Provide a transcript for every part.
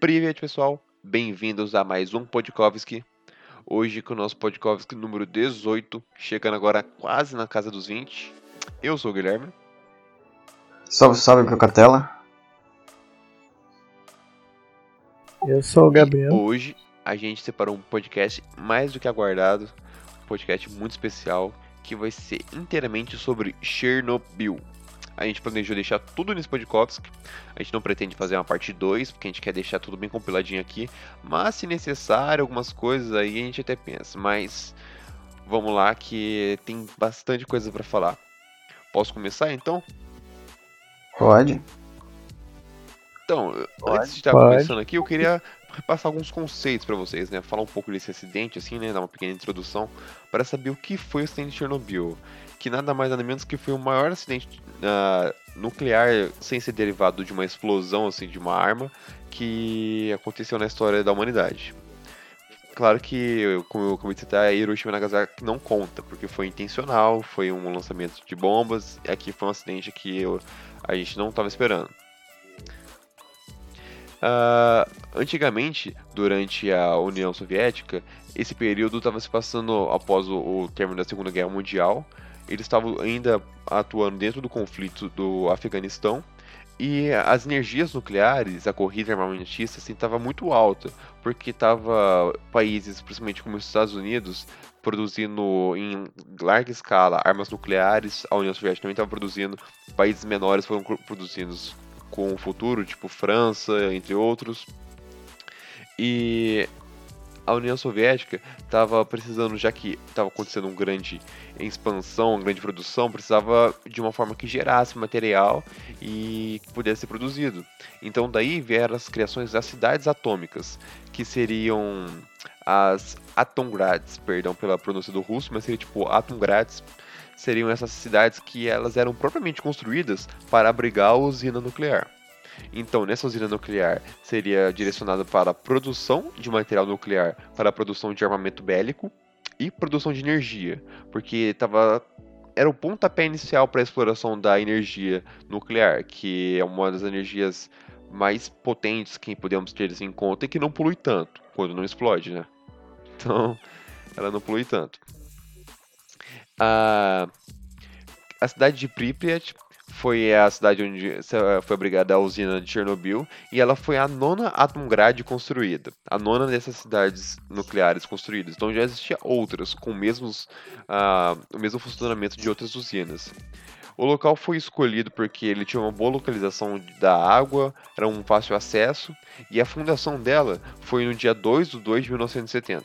Privet, pessoal. Bem-vindos a mais um Podkovski. Hoje com o nosso Podkovski número 18, chegando agora quase na casa dos 20. Eu sou o Guilherme. Salve, salve pro Catela. Eu sou o Gabriel. E hoje a gente separou um podcast mais do que aguardado, um podcast muito especial, que vai ser inteiramente sobre Chernobyl. A gente planejou deixar tudo nesse podcast. A gente não pretende fazer uma parte 2, porque a gente quer deixar tudo bem compiladinho aqui. Mas se necessário, algumas coisas aí a gente até pensa. Mas vamos lá que tem bastante coisa para falar. Posso começar então? Pode. Então, Pode, antes de estar pode. começando aqui, eu queria repassar alguns conceitos para vocês, né? Falar um pouco desse acidente, assim, né? Dar uma pequena introdução para saber o que foi o acidente de Chernobyl. Que nada mais nada menos que foi o maior acidente ah, nuclear sem ser derivado de uma explosão, assim, de uma arma que aconteceu na história da humanidade. Claro que, como eu comecei a citar, Hiroshima e Nagasaki não conta, porque foi intencional, foi um lançamento de bombas, e aqui foi um acidente que eu- a gente não estava esperando. Ah, antigamente, durante a União Soviética, esse período estava se passando após o, o término da Segunda Guerra Mundial. Eles estavam ainda atuando dentro do conflito do Afeganistão e as energias nucleares, a corrida armamentista, assim, estava muito alta, porque tava países, principalmente como os Estados Unidos, produzindo em larga escala armas nucleares, a União Soviética também estava produzindo, países menores foram pro- produzindo com o futuro, tipo França, entre outros. E a União Soviética estava precisando, já que estava acontecendo uma grande expansão, uma grande produção, precisava de uma forma que gerasse material e que pudesse ser produzido. Então daí vieram as criações das cidades atômicas, que seriam as Atomgrads, perdão pela pronúncia do russo, mas seria tipo Atomgrads, seriam essas cidades que elas eram propriamente construídas para abrigar a usina nuclear. Então, nessa usina nuclear seria direcionada para a produção de material nuclear, para a produção de armamento bélico e produção de energia, porque tava era o pontapé inicial para a exploração da energia nuclear, que é uma das energias mais potentes que podemos ter em conta e que não polui tanto quando não explode, né? Então, ela não polui tanto. A, a cidade de Pripyat foi a cidade onde se- foi abrigada a usina de Chernobyl e ela foi a nona Atomgrad construída, a nona dessas cidades nucleares construídas. Então já existia outras com mesmos, ah, o mesmo funcionamento de outras usinas. O local foi escolhido porque ele tinha uma boa localização da água, era um fácil acesso e a fundação dela foi no dia 2 de 2 de 1970.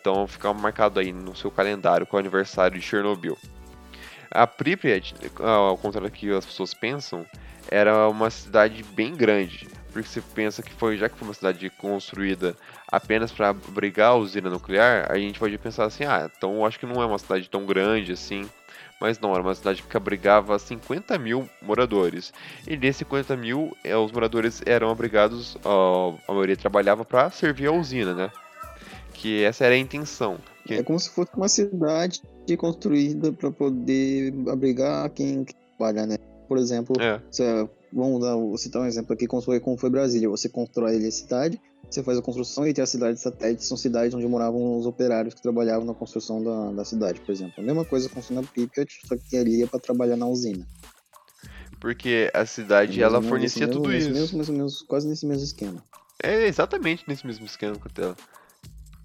Então fica marcado aí no seu calendário com o aniversário de Chernobyl. A Pripyat, ao contrário do que as pessoas pensam, era uma cidade bem grande. Porque você pensa que foi, já que foi uma cidade construída apenas para abrigar a usina nuclear, a gente pode pensar assim, ah, então acho que não é uma cidade tão grande assim. Mas não, era uma cidade que abrigava 50 mil moradores. E desses 50 mil, eh, os moradores eram abrigados, a maioria trabalhava para servir a usina, né? Que essa era a intenção. Que- É como se fosse uma cidade construída para poder abrigar quem trabalha, né? Por exemplo, É, você- vamos dar, vou citar um exemplo aqui, como foi, como foi Brasília. Você constrói ali a cidade, você faz a construção e tem as cidades satélites, são cidades onde moravam os operários que trabalhavam na construção da, da cidade, por exemplo. A mesma coisa funciona na Pripyat, só que ali é para trabalhar na usina. porque a cidade ela fornecia nesse tudo mesmo- isso. mesmo- mais ou menos, quase nesse mesmo esquema. É exatamente nesse mesmo esquema que ela.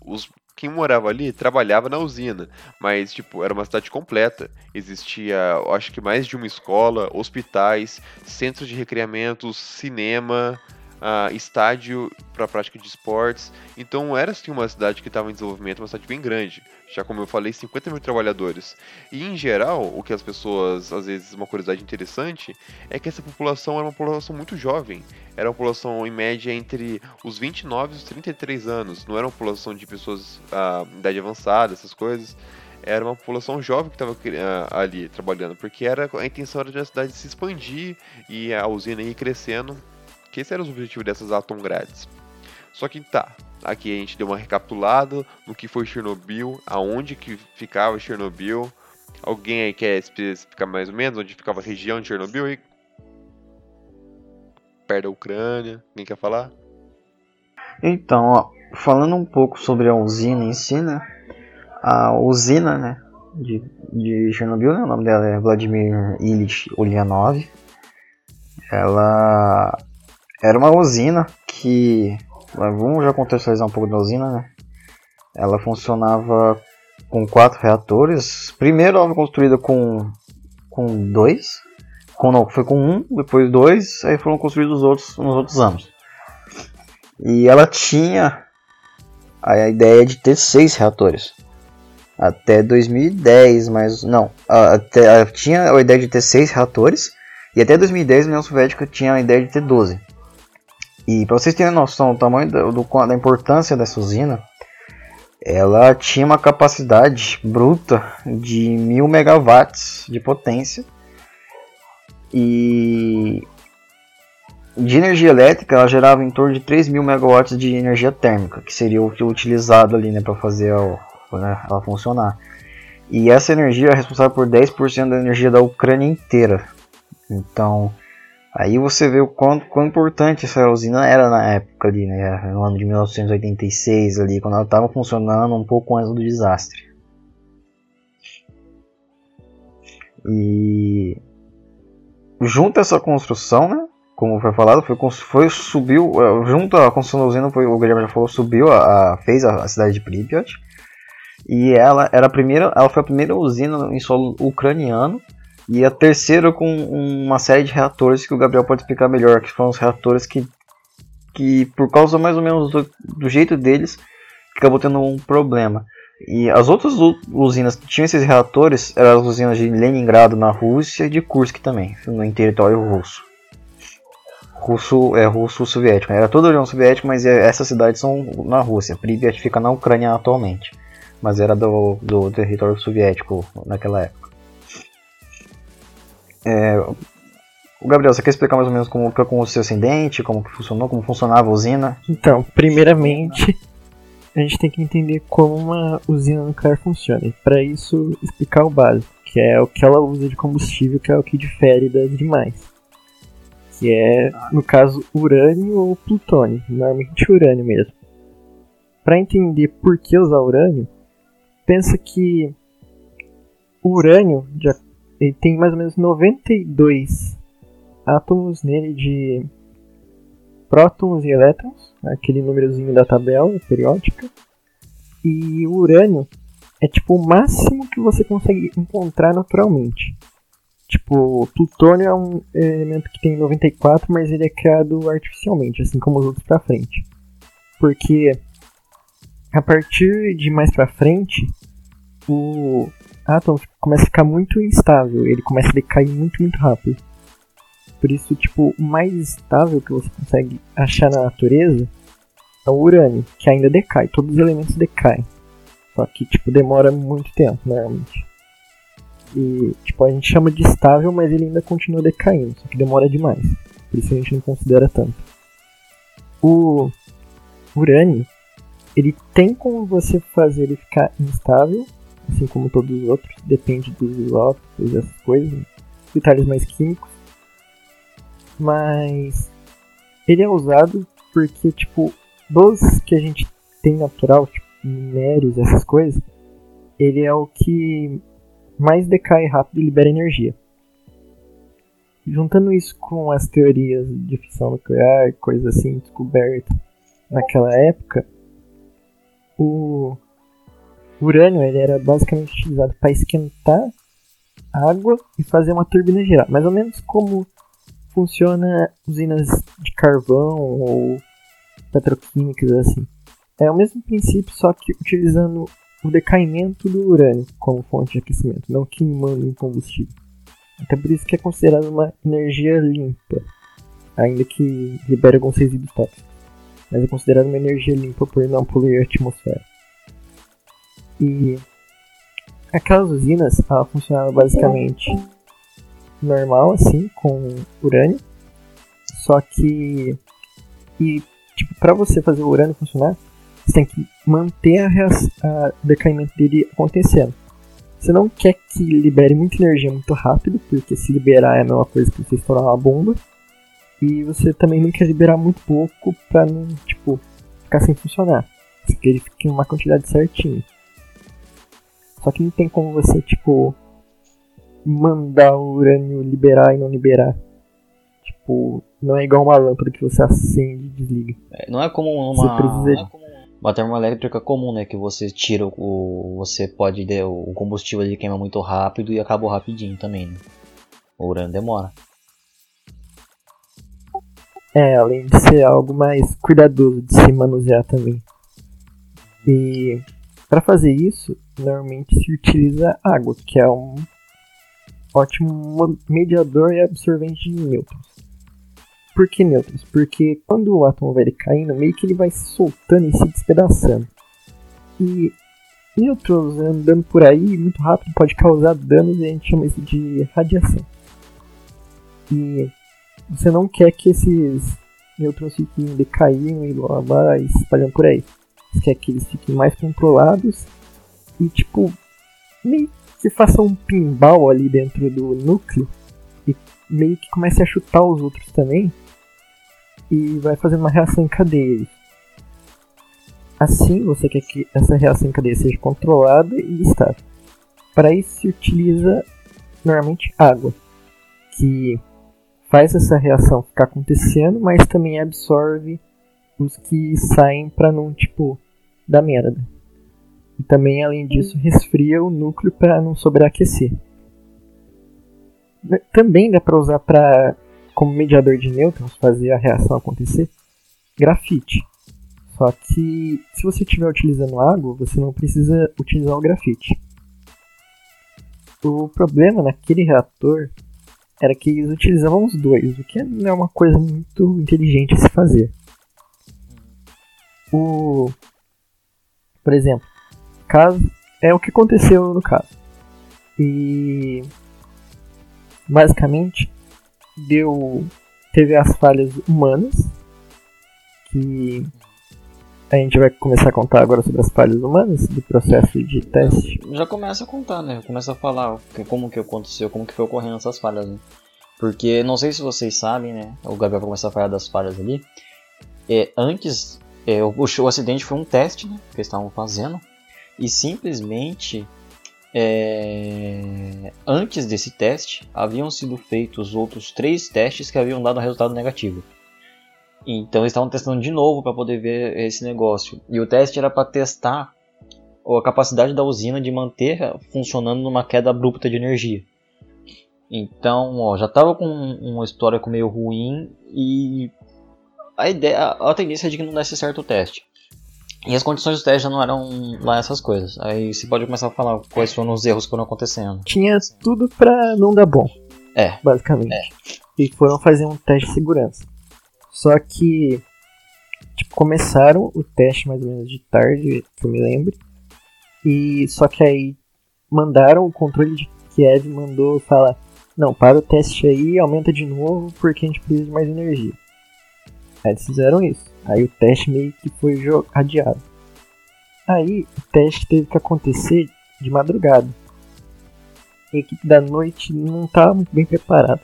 Os quem morava ali trabalhava na usina, mas tipo, era uma cidade completa. Existia, acho que mais de uma escola, hospitais, centros de recreamento, cinema, ah, estádio para prática de esportes. Então era assim uma cidade que estava em desenvolvimento, uma cidade bem grande. Já como eu falei, 50 mil trabalhadores. E em geral, o que as pessoas, às vezes, uma curiosidade interessante, é que essa população era uma população muito jovem. Era uma população em média entre os 29 e os 33 anos. Não era uma população de pessoas ah, de idade avançada, essas coisas. Era uma população jovem que estava ali trabalhando, porque era, a intenção era de a cidade se expandir e a usina ir crescendo. Que esse era o objetivo dessas Atomgrades. Só que tá, aqui a gente deu uma recapitulada no que foi Chernobyl, aonde que ficava Chernobyl. Alguém aí quer especificar mais ou menos onde ficava a região de Chernobyl? E... perto da Ucrânia. Quem quer falar? Então, ó, falando um pouco sobre a usina em si, né? A usina, né? De, de Chernobyl, né? O nome dela é Vladimir Ilyich Ulyanov. Ela era uma usina que. Vamos já contextualizar um pouco da usina, né? Ela funcionava com quatro reatores. Primeiro ela foi construída com, com dois. Com, não, foi com um, depois dois, aí foram construídos os outros nos outros anos. E ela tinha a ideia de ter seis reatores. Até 2010, mas não. Até, tinha a ideia de ter seis reatores. E até 2010 a União Soviética tinha a ideia de ter 12. E para vocês terem noção do tamanho do, do, da importância dessa usina, ela tinha uma capacidade bruta de 1000 megawatts de potência e de energia elétrica ela gerava em torno de 3 mil megawatts de energia térmica, que seria o que utilizado ali né, para fazer a, né, ela funcionar. E essa energia é responsável por 10% da energia da Ucrânia inteira. Então, Aí você vê o quão, quão importante essa usina era na época ali, né? No ano de 1986 ali, quando ela estava funcionando um pouco antes do desastre. E junto a essa construção, né? Como foi falado, foi, foi subiu eh, junto à construção da usina, foi, o Guilherme já falou, subiu a, a fez a, a, cidade de Pripyat. E ela era primeira, ela foi a primeira usina em solo ucraniano e a terceira com uma série de reatores que o Gabriel pode explicar melhor, que foram os reatores que, que por causa mais ou menos do, do jeito deles, acabou tendo um problema. E as outras usinas que tinham esses reatores eram as usinas de Leningrado na Rússia e de Kursk também, no território russo. Russo é russo-soviético. Era toda a União Soviética, mas é, essas cidades são na Rússia. Pripyat fica na Ucrânia atualmente, mas era do, do território soviético naquela época. É, Gabriel, você quer explicar mais ou menos como foi com o seu ascendente, como que funcionou, como funcionava a usina? Então, primeiramente, a gente tem que entender como uma usina nuclear funciona. E para isso, explicar o básico, que é o que ela usa de combustível, que é o que difere das demais. Que é, no caso, urânio ou plutônio, normalmente urânio mesmo. Para entender por que usar urânio, pensa que o urânio, de, ele tem mais ou menos 92 átomos nele de prótons e elétrons, aquele númerozinho da tabela periódica. E o urânio é tipo o máximo que você consegue encontrar naturalmente. Tipo, plutônio é um elemento que tem 94, mas ele é criado artificialmente, assim como os outros pra frente. Porque a partir de mais pra frente, o átomo começa a ficar muito instável, ele começa a decair muito, muito rápido. Por isso, tipo, o mais estável que você consegue achar na natureza é o urânio, que ainda decai, todos os elementos decaem. Só que, tipo, demora muito tempo, normalmente. E, tipo, a gente chama de estável, mas ele ainda continua decaindo, só que demora demais. Por isso a gente não considera tanto. O urânio, ele tem como você fazer ele ficar instável assim como todos os outros, depende dos isótopos, essas coisas, detalhes mais químicos. Mas ele é usado porque, tipo, dos que a gente tem natural, tipo minérios, essas coisas, ele é o que mais decai rápido e libera energia. Juntando isso com as teorias de fissão nuclear, coisas assim, descobertas naquela época, o o urânio ele era basicamente utilizado para esquentar água e fazer uma turbina girar, mais ou menos como funciona usinas de carvão ou petroquímicas assim. É o mesmo princípio, só que utilizando o decaimento do urânio como fonte de aquecimento, não queimando em combustível. Até por isso que é considerado uma energia limpa, ainda que libere alguns resíduos tóxicos. Mas é considerado uma energia limpa por não poluir a atmosfera. E aquelas usinas, ela funcionava basicamente normal, assim, com urânio. Só que. E, tipo, pra você fazer o urânio funcionar, você tem que manter a, a decaimento dele acontecendo. Você não quer que libere muita energia muito rápido, porque se liberar é a mesma coisa que você estourar uma bomba. E você também não quer liberar muito pouco pra não, tipo, ficar sem funcionar. Você quer ele fique em uma quantidade certinha. Só que não tem como você, tipo, mandar o urânio liberar e não liberar. Tipo, não é igual uma lâmpada que você acende e desliga. É, não é como uma, Você precisa- é como uma termoelétrica comum, né? Que você tira o. Você pode. de- O combustível ele queima muito rápido e acabou rapidinho também, né? O urânio demora. É, além de ser algo mais cuidadoso de se manusear também. E para fazer isso, normalmente se utiliza água, que é um ótimo mo- mediador e absorvente de nêutrons. Por que nêutrons? Porque quando o átomo vai decaindo, meio que ele vai se soltando e se despedaçando. E nêutrons andando por aí muito rápido pode causar danos e a gente chama isso de radiação. E você não quer que esses nêutrons fiquem decaindo e blá blá blá e se espalhando por aí. Quer que eles fiquem mais controlados e tipo meio que faça um pinball ali dentro do núcleo e meio que comece a chutar os outros também e vai fazendo uma reação em cadeia. Assim você quer que essa reação em cadeia seja controlada e estável. Para isso se utiliza normalmente água, que faz essa reação ficar acontecendo, mas também absorve os que saem para não, tipo, dar merda. E também, além disso, resfria o núcleo para não sobreaquecer. Né, Também dá para usar para, como mediador de nêutrons, fazer a reação acontecer, grafite. Só que se você estiver utilizando água, você não precisa utilizar o grafite. O problema naquele reator era que eles utilizavam os dois, o que não é uma coisa muito inteligente a se fazer. O, por exemplo, caso é o que aconteceu no caso. E basicamente deu teve as falhas humanas que a gente vai começar a contar agora sobre as falhas humanas do processo de teste. Já começa a contar, né? Começa a falar como que aconteceu, como que foi ocorrendo essas falhas, né? Porque não sei se vocês sabem, né? O Gabriel vai começar a falar das falhas ali. É, antes, é, o, o acidente foi um teste, né? Que eles estavam fazendo. E simplesmente, é, antes desse teste, haviam sido feitos outros três testes que haviam dado resultado negativo. Então eles estavam testando de novo para poder ver esse negócio. E o teste era para testar a capacidade da usina de manter funcionando numa queda abrupta de energia. Então, ó, já estava com um histórico meio ruim e a ideia, a tendência é de que não desse certo o teste. E as condições do teste já não eram lá essas coisas. Aí você pode começar a falar quais foram os erros que foram acontecendo. Tinha tudo pra não dar bom. É. Basicamente. E foram fazer um teste de segurança. Só que tipo, começaram o teste mais ou menos de tarde, que eu me lembro. E só que aí mandaram o controle de Kiev mandou falar, não, para o teste aí, aumenta de novo porque a gente precisa de mais energia. Eles fizeram isso. Aí o teste meio que foi adiado. Aí o teste teve que acontecer de madrugada. A equipe da noite não estava muito bem preparada.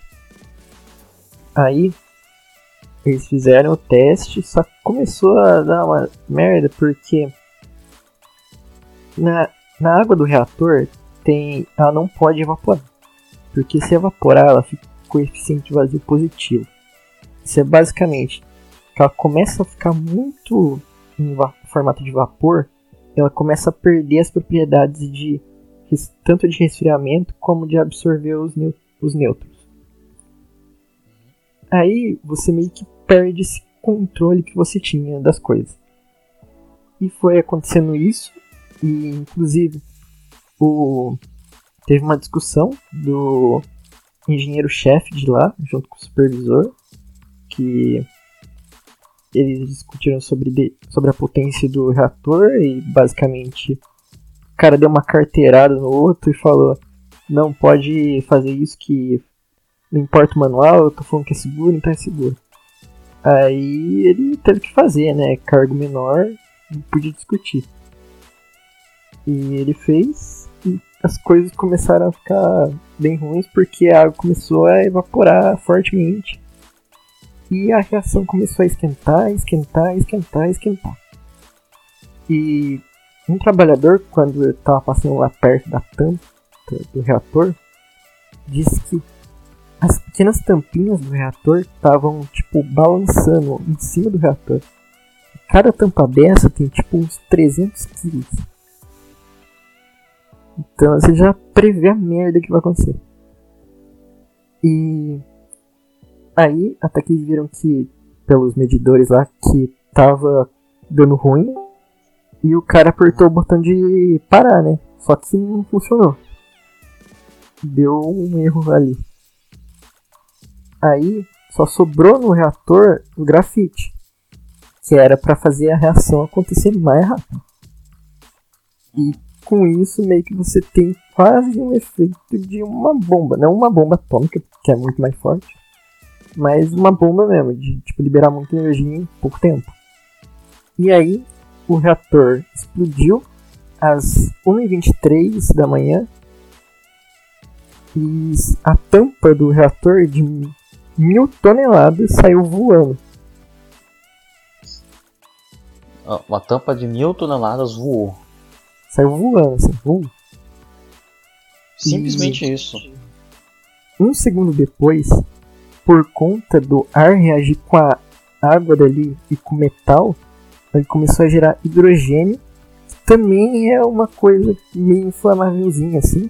Aí eles fizeram o teste, só começou a dar uma merda porque na, na água do reator tem. ela não pode evaporar. Porque se evaporar ela fica com coeficiente vazio positivo. Isso é basicamente que ela começa a ficar muito em formato de vapor, ela começa a perder as propriedades de tanto de resfriamento como de absorver os, os nêutrons. Aí você meio que perde esse controle que você tinha das coisas. E foi acontecendo isso, e inclusive o teve uma discussão do engenheiro-chefe de lá, junto com o supervisor, que eles discutiram sobre, de- sobre a potência do reator e basicamente o cara deu uma carteirada no outro e falou não pode fazer isso que não importa o manual, eu tô falando que é seguro, então é seguro. Aí ele teve que fazer, né? Cargo menor, não podia discutir. E ele fez e as coisas começaram a ficar bem ruins porque a água começou a evaporar fortemente. E a reação começou a esquentar, esquentar, esquentar, esquentar. E um trabalhador, quando estava passando lá perto da tampa do reator, disse que as pequenas tampinhas do reator estavam tipo balançando em cima do reator. Cada tampa dessa tem tipo uns 300 quilos. Então você já prevê a merda que vai acontecer. E aí, até que viram que, pelos medidores lá, que tava dando ruim. E o cara apertou o botão de parar, né? Só que não funcionou. Deu um erro ali. Aí só sobrou no reator o grafite, que era para fazer a reação acontecer mais rápido. E com isso meio que você tem quase um efeito de uma bomba, não uma bomba atômica, que é muito mais forte, mas uma bomba mesmo, de tipo liberar muita energia em pouco tempo. E aí o reator explodiu às 1h23 da manhã e a tampa do reator de mil toneladas saiu voando. Uma tampa de mil toneladas voou. Saiu voando, assim, voou. Simplesmente e... isso. Um segundo depois, por conta do ar reagir com a água dali e com o metal, ele começou a gerar hidrogênio, que também é uma coisa meio inflamávelzinha assim.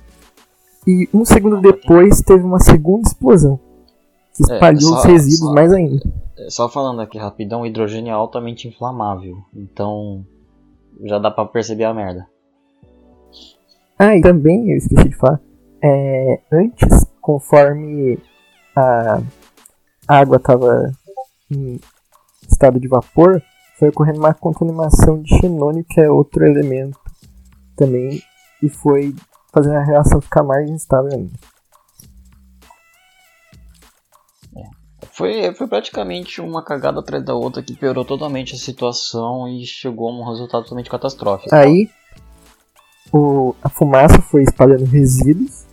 E um segundo depois teve uma segunda explosão que é, espalhou é, só, os resíduos só, mais ainda. É, só falando aqui rapidão, o hidrogênio é altamente inflamável, então já dá para perceber a merda. Ah, e também eu esqueci de falar, é, antes, conforme a água estava em estado de vapor, foi ocorrendo uma contaminação de xenônio, que é outro elemento também, e foi fazendo a reação ficar mais instável ainda. Foi, foi praticamente uma cagada atrás da outra que piorou totalmente a situação e chegou a um resultado totalmente catastrófico. Aí o, a fumaça foi espalhando resíduos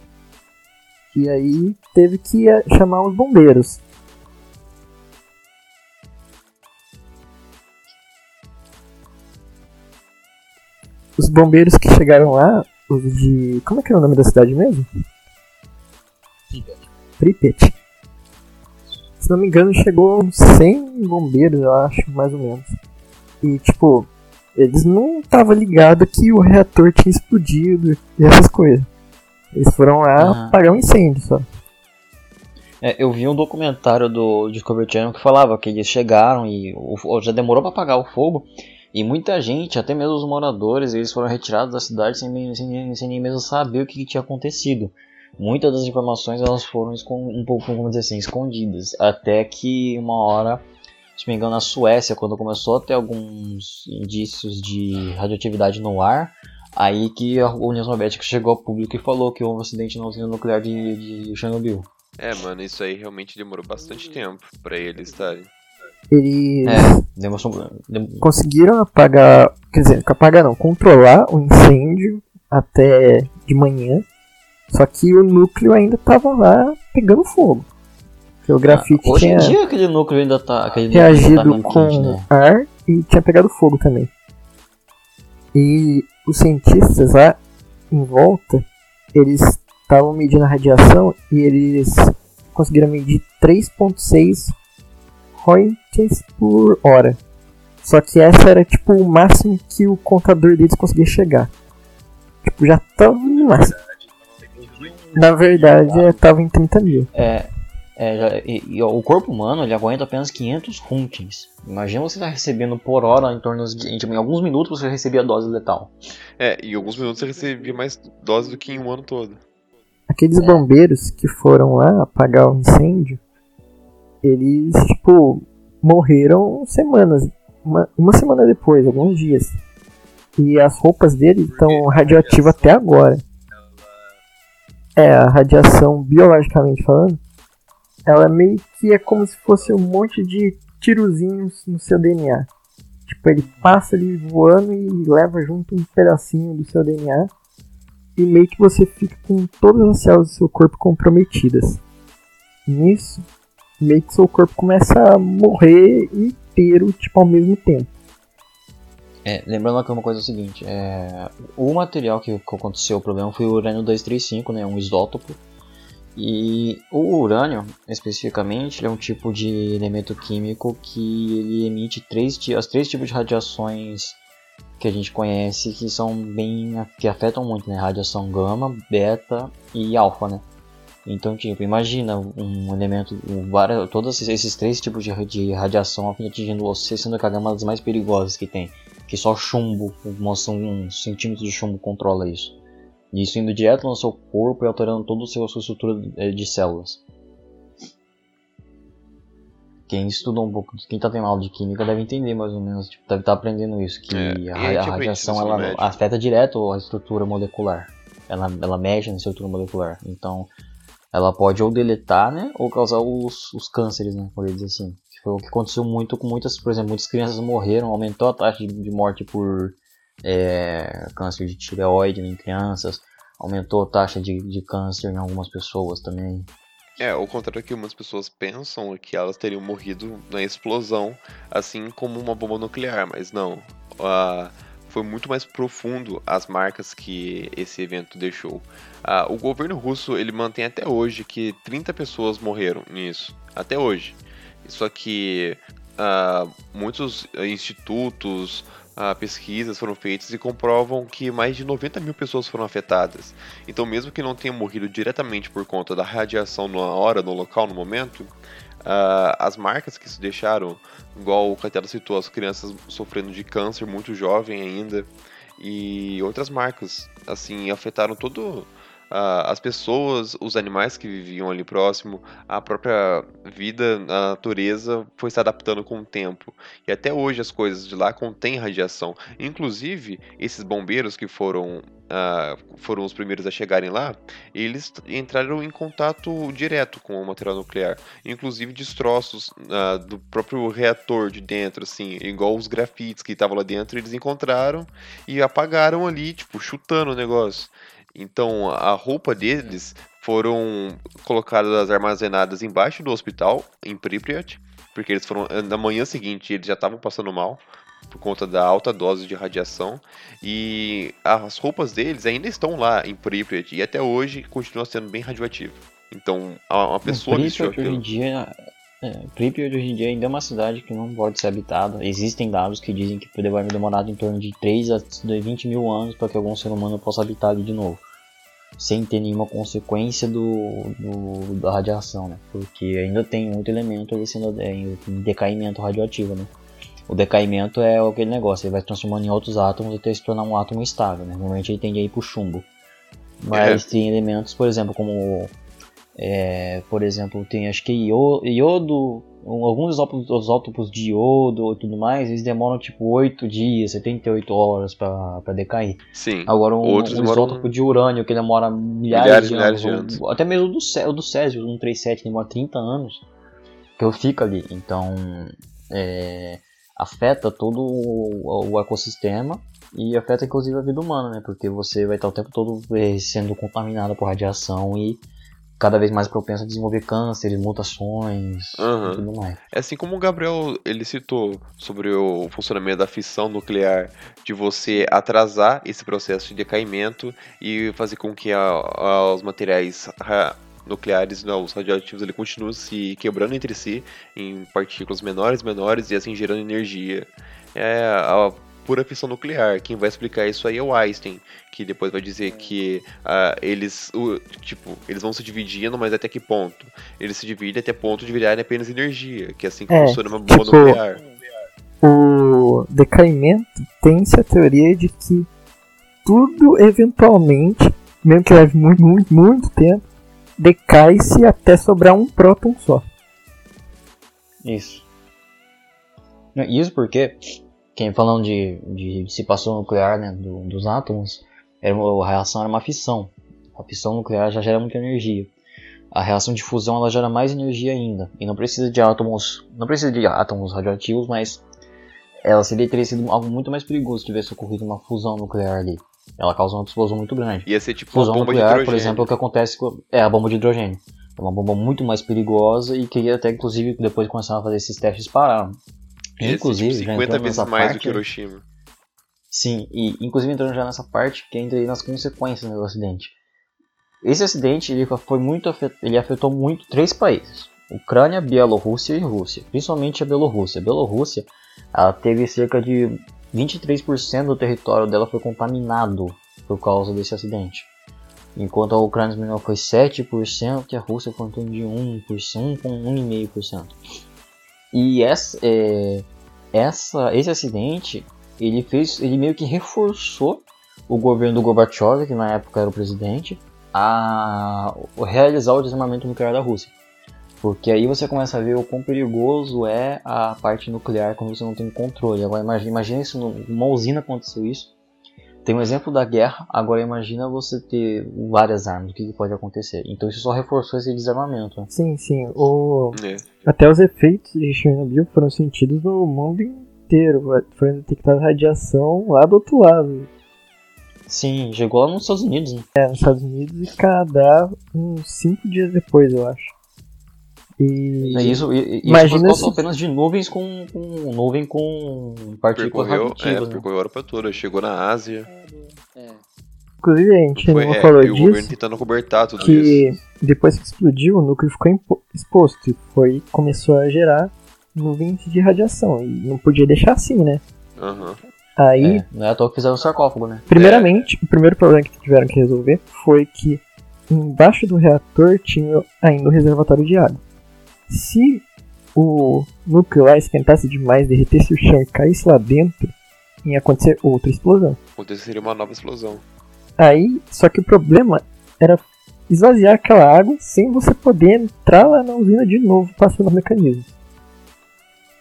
e aí teve que eh, chamar os bombeiros. Os bombeiros que chegaram lá, os de. Como é que é o nome da cidade mesmo? Pripyat. Pripyat se não me engano, chegou uns 100 bombeiros, eu acho, mais ou menos. E, tipo, eles não estavam ligados que o reator tinha explodido e essas coisas. Eles foram lá ah. apagar um incêndio só. É, eu vi um documentário do Discovery Channel que falava que eles chegaram e o, já demorou para apagar o fogo. E muita gente, até mesmo os moradores, eles foram retirados da cidade sem, sem, sem nem mesmo saber o que, que tinha acontecido muitas das informações elas foram um pouco, vamos dizer assim, escondidas. Até que uma hora, se não me engano, na Suécia, quando começou a ter alguns indícios de radioatividade no ar, aí que a União Soviética chegou ao público e falou que houve um acidente na usina nuclear de, de Chernobyl. É, mano, isso aí realmente demorou bastante tempo para eles estarem. Eles é, demonstrou... conseguiram apagar, quer dizer, apagar não, controlar o incêndio até de manhã só que o núcleo ainda estava lá pegando fogo. Porque o grafite ah, hoje tinha em dia aquele núcleo ainda tá reagido tá com né? ar e tinha pegado fogo também. E os cientistas lá em volta, eles estavam medindo a radiação e eles conseguiram medir 3.6 roentgens por hora. Só que essa era tipo o máximo que o contador deles conseguia chegar. Tipo, já tava no máximo. Na verdade, estava em 30 mil. É, é já, e, e, o corpo humano ele aguenta apenas 500 Huntins. Imagina você estar tá recebendo por hora, em torno de. Em, alguns minutos você recebia a dose letal. É, em alguns minutos você recebia mais dose do que em um ano todo. Aqueles é. bombeiros que foram lá apagar o incêndio, eles, tipo, morreram semanas. Uma, uma semana depois, alguns dias. E as roupas deles estão radioativas até agora. É, a radiação, biologicamente falando, ela meio que é como se fosse um monte de tirozinhos no seu DNA. Tipo, ele passa ali voando e leva junto um pedacinho do seu DNA. E meio que você fica com todas as células do seu corpo comprometidas. Nisso, meio que seu corpo começa a morrer inteiro, tipo, ao mesmo tempo. É, lembrando aqui uma coisa é o seguinte, é, o material que, que aconteceu o problema foi o urânio 235, né, um isótopo. E o urânio, especificamente, é um tipo de elemento químico que ele emite três, as três tipos de radiações que a gente conhece que são bem que afetam muito, né? Radiação gama, beta e alfa, né? Então, tipo, imagina um elemento, um, todos esses três tipos de, de radiação atingindo você, sendo que a gama das mais perigosas que tem que só chumbo, uma, um centímetro de chumbo controla isso. E isso indo direto no seu corpo e alterando toda a sua estrutura eh, de células. Quem estuda um pouco, quem está tendo aula de química deve entender mais ou menos, tipo, deve estar tá aprendendo isso, que é, a, a radiação ela afeta direto a estrutura molecular. Ela, ela mexe na estrutura molecular. Então, ela pode ou deletar, né, ou causar os, os cânceres, né, por dizer assim. Que foi o que aconteceu muito com muitas, por exemplo, muitas crianças morreram, aumentou a taxa de, de morte por é, câncer de tireoide em crianças, aumentou a taxa de, de câncer em algumas pessoas também. É, ao contrário que algumas pessoas pensam que elas teriam morrido na explosão, assim como uma bomba nuclear, mas não. Uh, foi muito mais profundo as marcas que esse evento deixou. Uh, o governo russo ele mantém até hoje que 30 pessoas morreram nisso, até hoje. Só que uh, muitos institutos, uh, pesquisas foram feitas e comprovam que mais de 90 mil pessoas foram afetadas. Então, mesmo que não tenham morrido diretamente por conta da radiação na hora, no local, no momento, uh, as marcas que se deixaram, igual o Catela citou, as crianças sofrendo de câncer muito jovem ainda, e outras marcas, assim, afetaram todo as pessoas, os animais que viviam ali próximo, a própria vida, a natureza foi se adaptando com o tempo. E até hoje as coisas de lá contêm radiação. Inclusive, esses bombeiros que foram Uh, foram os primeiros a chegarem lá, eles entraram em contato direto com o material nuclear, inclusive destroços uh, do próprio reator de dentro, assim, igual os grafites que estavam lá dentro, eles encontraram e apagaram ali, tipo, chutando o negócio. Então, a roupa deles foram colocadas armazenadas embaixo do hospital em Pripyat, porque eles foram na manhã seguinte eles já estavam passando mal por conta da alta dose de radiação e as roupas deles ainda estão lá em Pripyat e até hoje continua sendo bem radioativo. Então, uma pessoa Pripyat hoje em dia é, Pripyat hoje em dia ainda é uma cidade que não pode ser habitada. Existem dados que dizem que vai demorar em torno de 3 a 20 mil anos para que algum ser humano possa habitar ali de novo. Sem ter nenhuma consequência do, do da radiação, né? Porque ainda tem muito elemento ali sendo é, em decaimento radioativo, né? O decaimento é aquele negócio, ele vai transformando em outros átomos até se tornar um átomo estável, né? Normalmente ele tende a ir pro chumbo. Mas é. tem elementos, por exemplo, como é, por exemplo, tem acho que iodo, alguns isótopos de iodo e tudo mais, eles demoram tipo 8 dias, 78 horas para decair. Sim. Agora um, um isótopo de urânio que demora milhares, milhares de, milhares anos, de anos. até mesmo do, o do Césio, 137, demora 30 anos, que eu fico ali. Então, é, afeta todo o, o ecossistema e afeta inclusive a vida humana, né? Porque você vai estar o tempo todo é, sendo contaminado por radiação e cada vez mais propenso a desenvolver cânceres, mutações uhum. e tudo mais. É assim como o Gabriel ele citou sobre o funcionamento da fissão nuclear, de você atrasar esse processo de decaimento e fazer com que a, a, os materiais nucleares, não, os radioativos, ele continuem se quebrando entre si em partículas menores, menores e assim gerando energia. É a pura fissão nuclear. Quem vai explicar isso aí é o Einstein, que depois vai dizer que uh, eles, uh, tipo, eles vão se dividindo, mas até que ponto? Eles se dividem até ponto de virarem apenas energia, que é assim que é, funciona uma bomba tipo, nuclear. O decaimento tem-se a teoria de que tudo eventualmente, mesmo que leve muito, muito, muito tempo, decai-se até sobrar um próton só. Isso. Isso porque quem falando de, de dissipação nuclear né, do, dos átomos, era uma, a reação era uma fissão. A fissão nuclear já gera muita energia. A reação de fusão ela gera mais energia ainda e não precisa de átomos, não precisa de átomos radioativos, mas ela seria teria sido algo muito mais perigoso se tivesse ocorrido uma fusão nuclear ali. Ela causa uma explosão muito grande. Ia ser tipo fusão nuclear, por exemplo, é o que acontece com é a bomba de hidrogênio. É uma bomba muito mais perigosa e que até, inclusive, depois de começar a fazer esses testes, pararam. Esse, inclusive, tipo, já 50 entrando vezes mais do parte, que Hiroshima. Sim, e inclusive entrando já nessa parte que entra aí nas consequências do acidente. Esse acidente ele foi muito afet... ele afetou muito três países: Ucrânia, Bielorrússia e Rússia. Principalmente a Bielorrússia. A Bielorrússia ela teve cerca de 23% do território dela foi contaminado por causa desse acidente. Enquanto a Ucrânia diminuiu foi 7% e a Rússia foi em torno de 1%, 1,5%. E essa, é, essa, esse acidente ele fez, ele meio que reforçou o governo do Gorbachev, que na época era o presidente, a realizar o desarmamento nuclear da Rússia. Porque aí você começa a ver o quão perigoso é a parte nuclear quando você não tem controle. Agora imagina, imagina isso numa usina aconteceu isso. Tem um exemplo da guerra, agora imagina você ter várias armas, o que, que pode acontecer. Então isso só reforçou esse desarmamento. né? Sim, sim. O... É. Até os efeitos de Chernobyl foram sentidos no mundo inteiro. Foi detectada radiação lá do outro lado. Sim, chegou lá nos Estados Unidos, né? É, nos Estados Unidos e Canadá uns 5 dias depois, eu acho. E É isso, e, e isso Imagina por se- apenas de nuvens com, com nuvem com partículas Percorreu, é, radioativas. né? percorreu a Europa toda, chegou na Ásia. Inclusive a gente Foi, não é, falou e o governo disso, tentando cobertar tudo que isso. depois que explodiu, o núcleo ficou exposto e foi, começou a gerar nuvens de radiação. E não podia deixar assim, né? Aham. Aí, É, não é à toa que fizeram o sarcófago, né? primeiramente, o primeiro problema que tiveram que resolver foi que embaixo do reator tinha ainda o reservatório de água. Se o núcleo lá esquentasse demais, derretesse o chão e caísse lá dentro, ia acontecer outra explosão. Aconteceria uma nova explosão. Aí, só que o problema era esvaziar aquela água sem você poder entrar lá na usina de novo passando os mecanismos.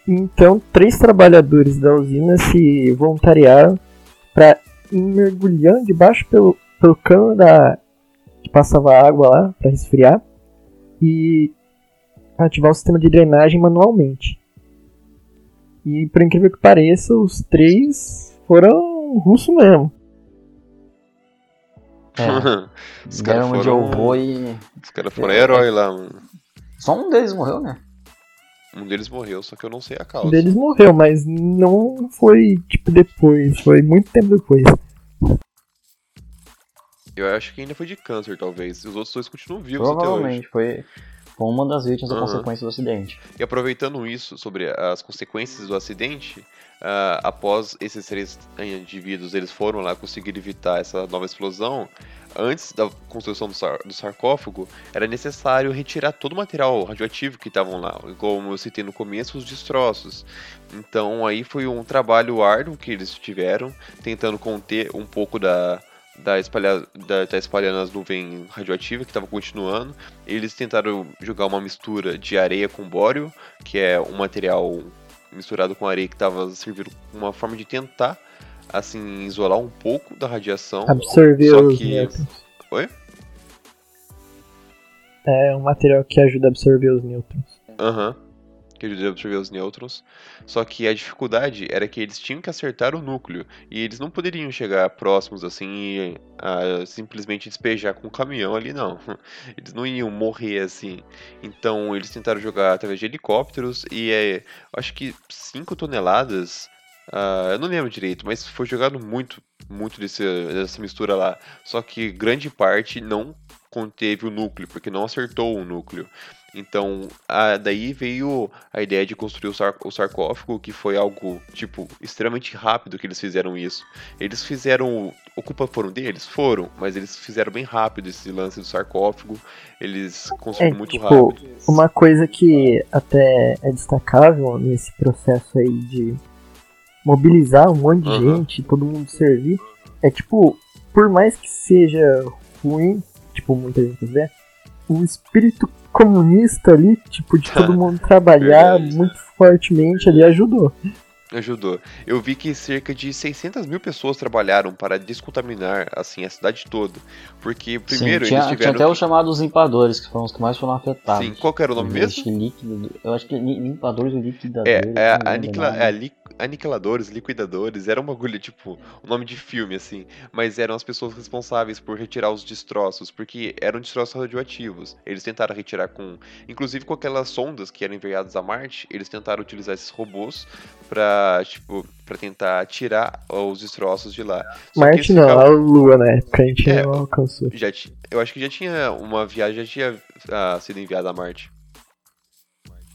Então, três trabalhadores da usina se voluntariaram para ir mergulhando debaixo pelo, pelo cano da que passava água lá para resfriar e ativar o sistema de drenagem manualmente. E por incrível que pareça, os três foram russos mesmo. É, os caras onde foram, eu vou e. os cara foram herói lá, mano. Só um deles morreu, né? Um deles morreu, só que eu não sei a Um causa. deles morreu, mas não foi tipo depois, foi muito tempo depois. Eu acho que ainda foi de câncer, talvez. Os outros dois continuam vivos até hoje. Provavelmente foi, foi uma das vítimas da Aham. consequência do acidente. E aproveitando isso, sobre as consequências do acidente, ah, após esses três indivíduos eles foram lá conseguir evitar essa nova explosão, antes da construção do, sar- do sarcófago, era necessário retirar todo o material radioativo que estavam lá, como eu citei no começo, os destroços. Então aí foi um trabalho árduo que eles tiveram, tentando conter um pouco da da espalhar da, tá espalhando as nuvens radioativas que estavam continuando. Eles tentaram jogar uma mistura de areia com bório, que é um material misturado com areia que estava servindo como uma forma de tentar assim isolar um pouco da radiação. Absorver Só os que- nêutrons. Oi? É um material que ajuda a absorver os nêutrons. Aham. Que ajuda a absorver os nêutrons. Só que a dificuldade era que eles tinham que acertar o núcleo. E eles não poderiam chegar próximos assim e ah, simplesmente despejar com um caminhão ali, não. Eles não iam morrer assim. Então eles tentaram jogar através de helicópteros. E é, acho que 5 toneladas. ah, eu não lembro direito, mas foi jogado muito, muito desse, dessa mistura lá. Só que grande parte não conteve o núcleo, porque não acertou o núcleo. Então, a- daí veio a ideia de construir o, sar- o sarcófago, que foi algo, tipo, extremamente rápido que eles fizeram isso. Eles fizeram. O culpa foram deles? Foram, mas eles fizeram bem rápido esse lance do sarcófago. Eles construíram É, muito tipo, rápido. Uma coisa que até é destacável nesse processo aí de mobilizar um monte de Aham. gente, todo mundo servir, é tipo, por mais que seja ruim, tipo, muita gente vê, o espírito comunista ali, tipo, de todo mundo trabalhar Verdade. muito fortemente ali ajudou. Ajudou. Eu vi que cerca de 600 mil pessoas trabalharam para descontaminar, assim, a cidade toda. Porque primeiro Sim, tinha, eles tinha tiveram. até que- os chamados limpadores, que foram os que mais foram afetados. Sim, qual que era o nome Eu mesmo? acho líquido, eu acho que li- limpadores ou É, liquidadores. é não a, lembro aniquila, é a li- aniquiladores, liquidadores, era uma agulha, tipo, um nome de filme, assim. Mas eram as pessoas responsáveis por retirar os destroços, porque eram destroços radioativos. Eles tentaram retirar com. Inclusive com aquelas sondas que eram enviadas a Marte, eles tentaram utilizar esses robôs pra, tipo, pra tentar tirar os destroços de lá. Só Marte não, ficavam- a Lua, né? Porque a gente É, não alcançou. já ti- Eu acho que já tinha. Uma viagem já tinha ah, sido enviada a Marte.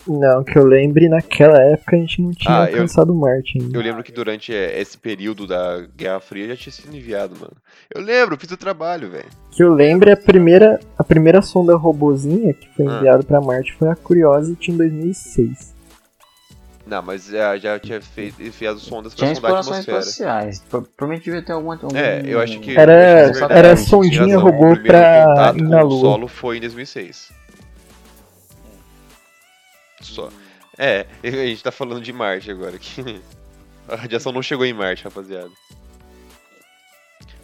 Não, que eu lembre, naquela época a gente não tinha Ah, eu- alcançado Marte ainda. Eu lembro que durante eh, esse período da Guerra Fria já tinha sido enviado, mano. Eu lembro, eu fiz o trabalho, velho. Que eu lembro, a primeira, a primeira sonda robozinha que foi Ah. enviada pra Marte foi a Curiosity em 2006. Não, mas já, já tinha feito, enviado sondas pra Tinha sondar a explorações atmosfera. espaciais. Pro- Provavelmente devia ter algum. algum É, eu acho que. Era- eu acho que é era sondinha robô O pra ir com na o Lua. solo foi em 2006. Só. É, a gente tá falando de Marte agora. Que a radiação não chegou em Marte, rapaziada.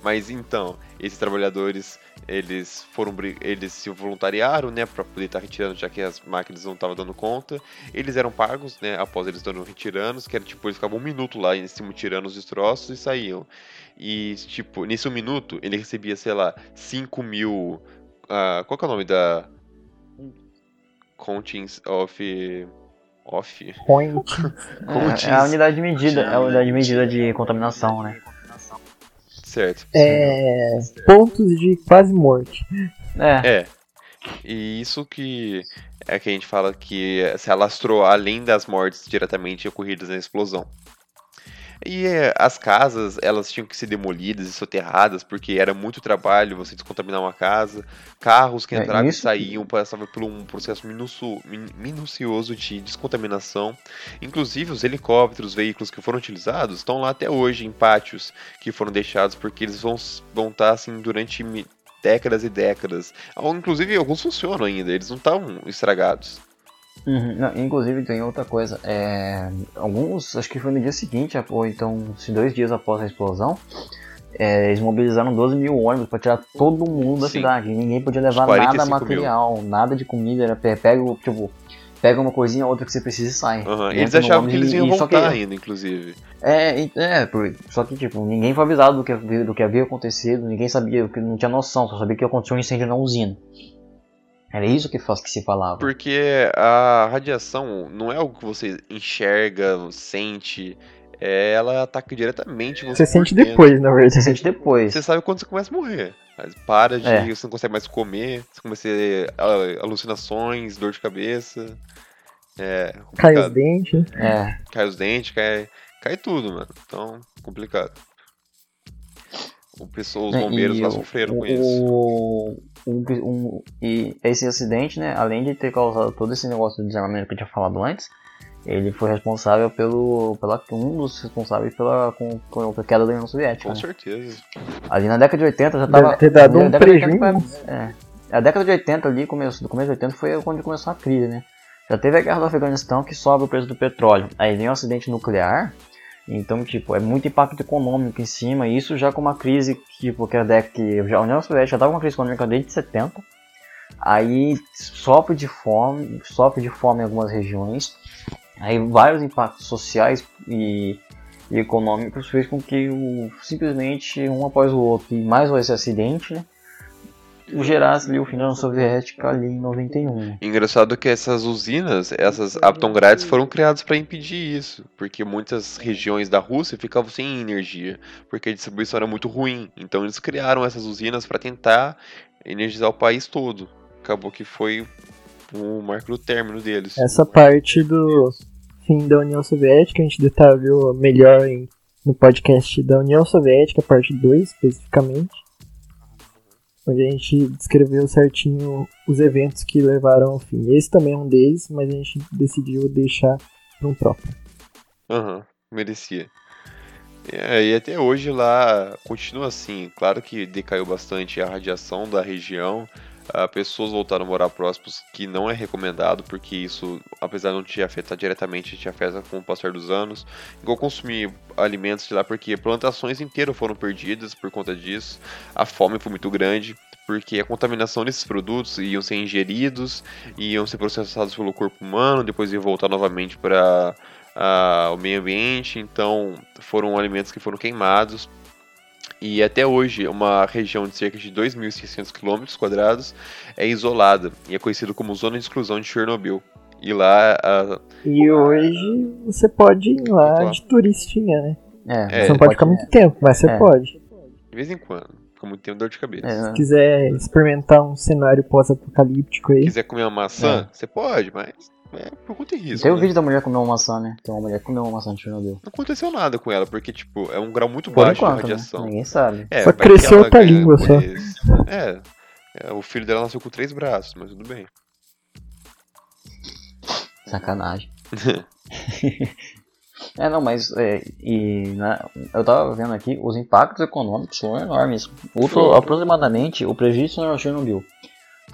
Mas então, esses trabalhadores, eles foram eles se voluntariaram, né, para poder estar retirando, já que as máquinas não estavam dando conta. Eles eram pagos, né, após eles estando retirando, que era tipo, eles ficavam um minuto lá em cima tirando os destroços e saíam. E, tipo, nesse um minuto, ele recebia, sei lá, 5 mil. ah, qual que é o nome da. Countings of. Off? É, é a unidade de medida, é a unidade de medida de contaminação, né? Certo. É. Pontos de quase morte. É, É. E isso que é que a gente fala que se alastrou além das mortes diretamente ocorridas na explosão. E é, as casas, elas tinham que ser demolidas e soterradas, porque era muito trabalho você descontaminar uma casa. Carros que É, entravam e isso que- saíam passavam por um processo minucio- min- minucioso de descontaminação. Inclusive, os helicópteros, veículos que foram utilizados, estão lá até hoje em pátios que foram deixados, porque eles vão, s- vão estar assim durante décadas e décadas. Inclusive, alguns funcionam ainda, eles não estão estragados. Uhum, não, inclusive tem outra coisa, é, alguns, acho que foi no dia seguinte, ou então se dois dias após a explosão, é, eles mobilizaram 12 mil ônibus para tirar todo mundo da Sim. cidade. Ninguém podia levar 45 nada mil. material, nada de comida, era pe- pega, tipo, pega uma coisinha outra que você precisa e sai. Entra Eles achavam que eles iam e só que- voltar ainda, inclusive. É, é, por- só que tipo, ninguém foi avisado do que, havia- do que havia acontecido, ninguém sabia, não tinha noção, só sabia que aconteceu um incêndio na usina. Era isso que, faz- que se falava. Porque a radiação não é algo que você enxerga, sente. é, ela ataca diretamente você. Você sente dentro. depois, na Você verdade. sente depois. Você sabe quando você começa a morrer. Mas para de. É. Você não consegue mais comer, você começa a ter ah, alucinações, dor de cabeça. É. Cai os complicado. dentes. É, Cai os dentes, cai, cai tudo, mano. Então, complicado. O pessoal, os bombeiros e lá o- sofreram com o, isso. o- um- e esse acidente, né, além de ter causado todo esse negócio de desarmamento que eu tinha falado antes, ele foi responsável pelo, pela, um dos responsáveis pela com, com a queda da União Soviética. Com né? certeza. Ali na década de 80 já tava. Deve ter dado na um década de 80 prejuízo. é, a década de 80 ali, começo, do começo de 80 foi quando começou a crise, né? Já teve a guerra do Afeganistão que sobe o preço do petróleo. Aí vem o acidente nuclear. Então, tipo, é muito impacto econômico em cima. E isso já com uma crise, tipo, que a já a União Soviética já tava com uma crise econômica desde 70. Aí sofre de fome, sofre de fome em algumas regiões. Aí vários impactos sociais e, e econômicos fez com que o, simplesmente um após o outro e mais esse acidente, né, o fim da União Soviética ali em 91. Engraçado que essas usinas, essas Aptongrades foram criadas para impedir isso, porque muitas regiões da Rússia ficavam sem energia, porque a distribuição era muito ruim. Então eles criaram essas usinas para tentar energizar o país todo. Acabou que foi o marco do término deles. Essa parte do fim da União Soviética a gente detalhou melhor em, no podcast da União Soviética, parte 2 especificamente. Onde a gente descreveu certinho os eventos que levaram ao fim. Esse também é um deles, mas a gente decidiu deixar para um próprio. Aham, merecia. É, e até hoje lá continua assim. Claro que decaiu bastante a radiação da região. Ah, pessoas voltaram a morar próximos, que não é recomendado, porque isso, apesar de não te afetar diretamente, te afeta com o passar dos anos. Igual consumir alimentos de lá, porque plantações inteiras foram perdidas por conta disso. A fome foi muito grande, porque a contaminação desses produtos iam ser ingeridos, iam ser processados pelo corpo humano, depois iam voltar novamente para a, o meio ambiente, então foram alimentos que foram queimados. E até hoje, uma região de cerca de 2.600 km é isolada e é conhecida como Zona de Exclusão de Chernobyl. E lá. A... E hoje você pode ir lá de turistinha, né? É, É, você não pode ficar muito tempo, mas você É. pode. De vez em quando. Fica muito tempo dor de cabeça. É, Se quiser experimentar um cenário pós-apocalíptico aí, quiser comer uma maçã, você pode, mas é por conta e risco. Tem o né? vídeo da mulher comendo uma maçã, né? Tem uma mulher comeu uma maçã de Chernobyl. Não aconteceu nada com ela, porque, tipo, é um grau muito Por baixo de enquanto, né? radiação. Ninguém sabe. É, Só cresceu outra língua só. isso. É, é, o filho dela nasceu com três braços, mas tudo bem. Sacanagem. É, não, mas é, e, né, eu tava vendo aqui, os impactos econômicos são enormes. O, Foram. aproximadamente, o prejuízo não é o Chernobyl.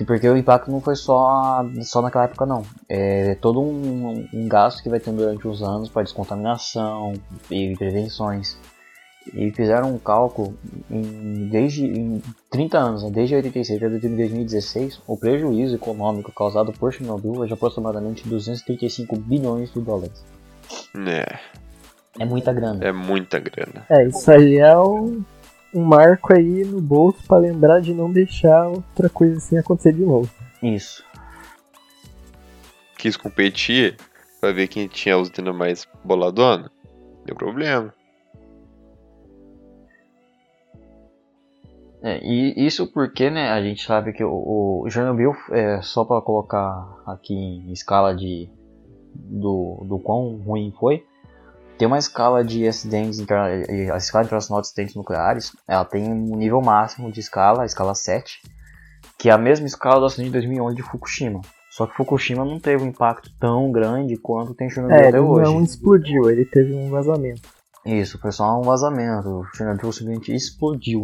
Porque o impacto não foi só, só naquela época, não. É todo um, um gasto que vai ter durante os anos para descontaminação e prevenções. E fizeram um cálculo em, desde em 30 anos, né, desde 86 até 2016, o prejuízo econômico causado por Chernobyl é de aproximadamente 235 bilhões de dólares. É, É muita grana. é muita grana. é, isso aí é um, um marco aí no bolso pra lembrar de não deixar outra coisa assim acontecer de novo. Isso. Quis competir pra ver quem tinha a usina mais boladona. Deu problema. É, e isso porque, né, a gente sabe que o, o Chernobyl, é, só para colocar aqui em escala de do, do quão ruim foi, tem uma escala de acidentes, interna- a escala internacional de acidentes nucleares, ela tem um nível máximo de escala, a escala 7, que é a mesma escala do acidente de 2011 de Fukushima. Só que Fukushima não teve um impacto tão grande quanto tem Chernobyl É, até hoje. não explodiu, ele teve um vazamento. Isso, foi só um vazamento. O Chernobyl simplesmente explodiu.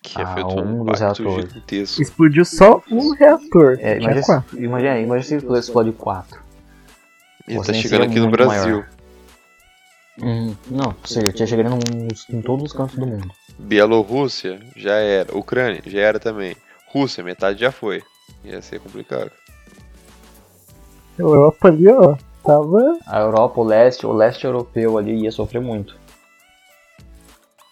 Que Ah, afetou um um dos reatores. gigantesco. Explodiu só um reator. É, tinha imagina, quatro. se- imagina, imagina se explode 4. Ele Você tá chegando aqui no Brasil. maior. Hum, não, seria, tinha chegado em todos os cantos do mundo. Bielorrússia já era. Ucrânia já era também. Rússia, metade já foi. Ia ser complicado. A Europa ali, ó, tava. A Europa, o leste, o leste europeu ali ia sofrer muito.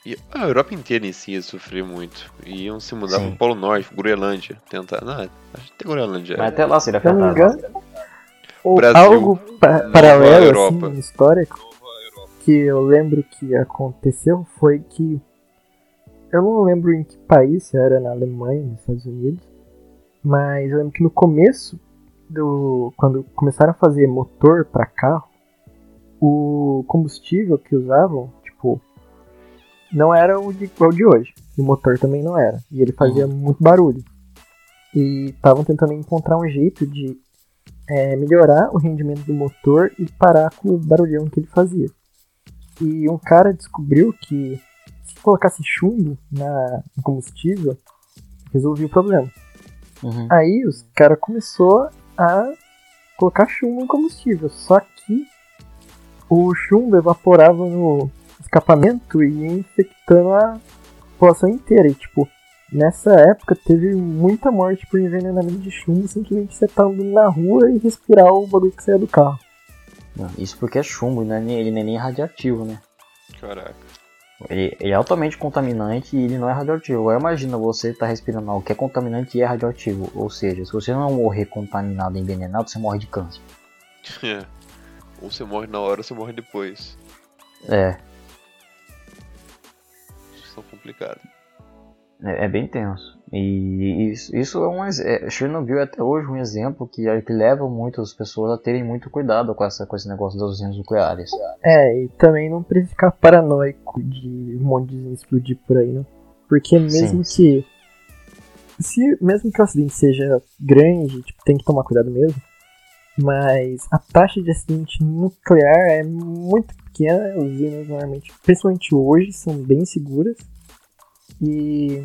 E a Europa inteira em si ia sofrer muito. Iam se mudar Sim. pro Polo Norte, Groenlândia. Tentar. Não, acho que tem Groenlândia. Mas até lá seria Se eu não me afetado. engano, ou Brasil, algo pa- paralelo Europa. assim, histórico que eu lembro que aconteceu foi que eu não lembro em que país, se era na Alemanha, nos Estados Unidos, mas eu lembro que no começo do quando começaram a fazer motor para carro, o combustível que usavam, tipo, não era o de, de hoje. E o motor também não era. E ele fazia muito barulho. E estavam tentando encontrar um jeito de é, melhorar o rendimento do motor e parar com o barulhão que ele fazia. E um cara descobriu que se colocasse chumbo na, no combustível, resolvia o problema. Uhum. Aí os cara começou a colocar chumbo no combustível, só que o chumbo evaporava no escapamento e ia infectando a população inteira. E tipo, nessa época teve muita morte por envenenamento de chumbo, simplesmente você tá andando na rua e respirar o bagulho que saia do carro. Não, Isso porque é chumbo, né? ele não é nem radioativo, né? Caraca. Ele, ele é altamente contaminante e ele não é radioativo. Agora imagina você tá respirando algo que é contaminante e é radioativo. Ou seja, se você não morrer contaminado e envenenado, você morre de câncer. É. Ou você morre na hora ou você morre depois. É, Isso é complicado. É, é bem tenso. E isso, isso é um ex- é, Chernobyl é até hoje um exemplo que, que leva muitas pessoas a terem muito cuidado com, essa, com esse negócio das usinas nucleares. É, e também não precisa ficar paranoico de um monte de explodir por aí, não. Porque mesmo que. Se, mesmo que o acidente seja grande, tipo, tem que tomar cuidado mesmo. Mas a taxa de acidente nuclear é muito pequena. As usinas normalmente, principalmente hoje, são bem seguras. E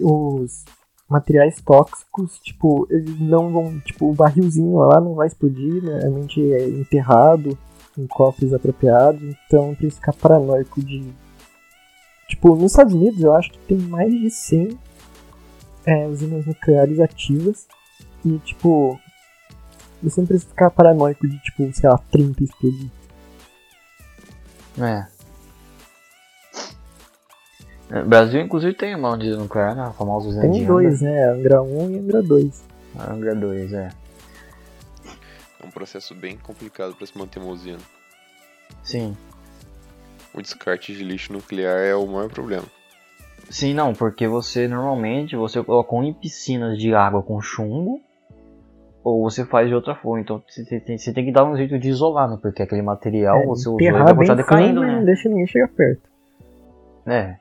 os materiais tóxicos, tipo, eles não vão. Tipo, o barrilzinho lá não vai explodir, né? normalmente é enterrado em cofres apropriados, então não precisa ficar paranoico de. Tipo, nos Estados Unidos eu acho que tem mais de 100 é, usinas nucleares ativas e, tipo, Você não precisa ficar paranoico de, tipo, sei lá, 30 explodir. É. É, O Brasil, inclusive, tem uma usina nuclear, né? a famosa usina Tem dois, né? Angra 1 e Angra 2. A Angra 2, é. É um processo bem complicado para se manter uma usina. Sim. O descarte de lixo nuclear é o maior problema. Sim, não, porque você normalmente você coloca em piscinas de água com chumbo ou você faz de outra forma. Então você tem, você tem que dar um jeito de isolar, né? Porque aquele material É, você usou enterrar vai bem continuar decaindo, fundo e não né? deixa ninguém chegar perto. É.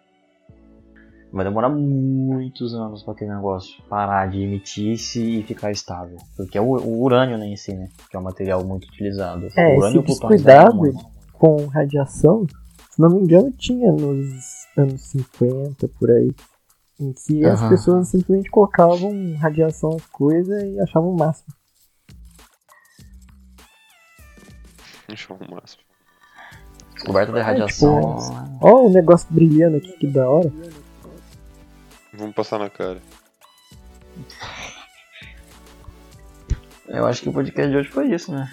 Vai demorar muitos anos para aquele negócio parar de emitir-se e ficar estável. Porque é o, o urânio né, em si, né? Que é um material muito utilizado. É, o urânio esse o descuidado muito. com radiação, se não me engano, tinha nos anos 50, por aí. Em que as Aham. pessoas simplesmente colocavam radiação nas coisas e achavam o máximo. Deixa eu arrumar. Descoberta da É, radiação. Ó, o negócio brilhando aqui, que da hora. Vamos passar na cara. Eu acho que o podcast de hoje foi isso, né?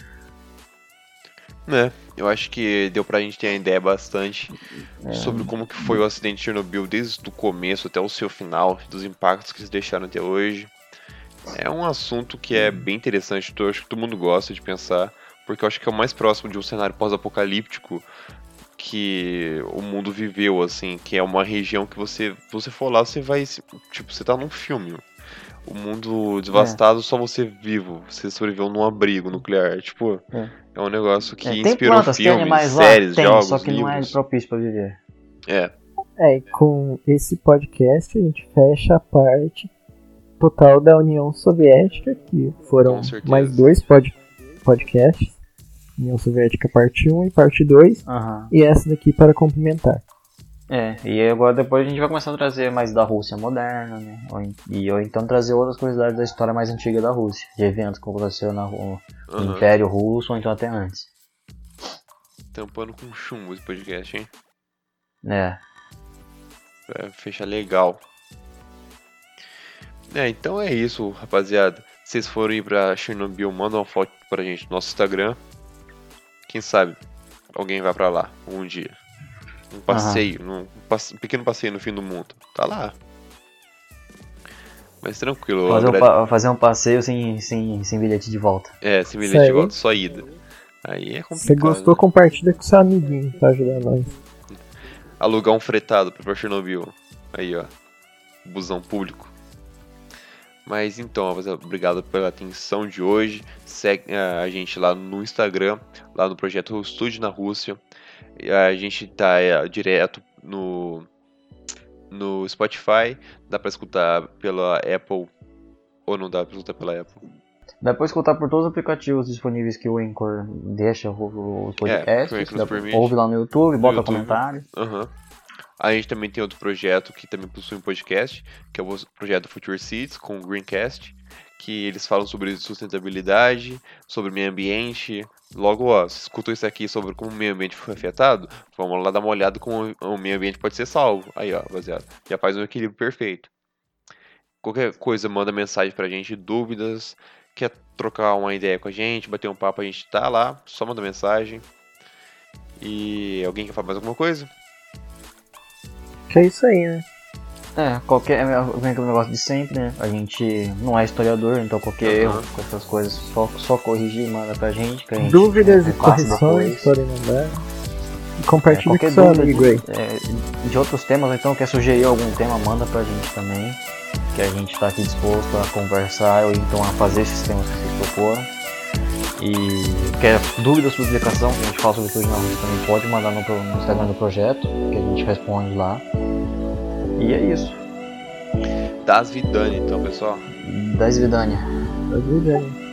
Né? Eu acho que deu pra gente ter uma ideia bastante É. sobre como que foi o acidente de Chernobyl desde o começo até o seu final, dos impactos que eles deixaram até hoje. É um assunto que é bem interessante, eu acho que todo mundo gosta de pensar, porque eu acho que é o mais próximo de um cenário pós-apocalíptico que o mundo viveu, assim, que é uma região que você, você for lá, você vai, se- tipo, você tá num filme. O mundo devastado, só você vivo. Você sobreviveu num abrigo nuclear. Tipo, É. é, um negócio que É, inspirou plantas, tem filmes, séries? Tem, jogos, só que não é livros. propício pra viver. É, É, e com esse podcast a gente fecha a parte total da União Soviética, que foram mais dois pod podcasts. União Soviética parte 1 e parte 2. Aham. E essa daqui para complementar. É, e agora depois a gente vai começar a trazer mais da Rússia moderna, né? Ou, e, ou então trazer outras curiosidades da história mais antiga da Rússia, de eventos que aconteceram na, no aham. Império Russo, ou então até antes. tampando com chumbo esse podcast, hein? É, Pra fechar legal. É, então é isso, rapaziada. Se vocês forem ir pra Chernobyl, manda uma foto pra gente no nosso Instagram. Quem sabe alguém vai pra lá um dia. Um passeio, um, passe- um pequeno passeio no fim do mundo. Tá lá. Mas tranquilo, fazer, um, André. pa- fazer um passeio sem, sem, sem bilhete de volta. É, sem bilhete de volta, só ida. Aí é complicado. Se gostou, né? compartilha com seu amiguinho pra ajudar nós. alugar um fretado pra Chernobyl. Aí, ó. Busão público. Mas então, obrigado pela atenção de hoje. Segue eh, a gente lá no Instagram, lá no projeto Estúdio na Rússia. A gente tá eh, direto no, no Spotify. Dá pra escutar pela Apple. Ou não dá pra escutar pela Apple? Dá pra escutar por todos os aplicativos disponíveis que o Anchor deixa o- os podcasts. Nos dá- permite. ouve lá no YouTube, No bota YouTube. comentário. Aham. A gente também tem outro projeto que também possui um podcast, que é o projeto Future Seeds, com o Greencast, que eles falam sobre sustentabilidade, sobre meio ambiente. Logo, ó, se escutou isso aqui sobre como o meio ambiente foi afetado, vamos lá dar uma olhada como o meio ambiente pode ser salvo. Aí, ó, rapaziada, já faz um equilíbrio perfeito. Qualquer coisa, manda mensagem pra gente, dúvidas, quer trocar uma ideia com a gente, bater um papo, a gente tá lá, só manda mensagem. E alguém quer falar mais alguma coisa? Que é isso aí, né? É, qualquer. Vem aquele negócio de sempre, né? A gente não é historiador, então qualquer erro com essas coisas, só, só corrigir e manda pra gente. Que a gente Dúvidas e repassa correções podem mandar. E É, compartilhe com qualquer seu dúvida amigo aí. de, é, de outros temas, então quer sugerir algum tema, manda pra gente também. Que a gente tá aqui disposto a conversar ou então a fazer esses temas que vocês proporam. E quer dúvidas sobre publicação, que a gente fala sobre tudo na Rússia também, pode mandar no, no Instagram do projeto, que a gente responde lá. E é isso. Das Vidani, então, pessoal. Das Vidânia. Tá vendo aí?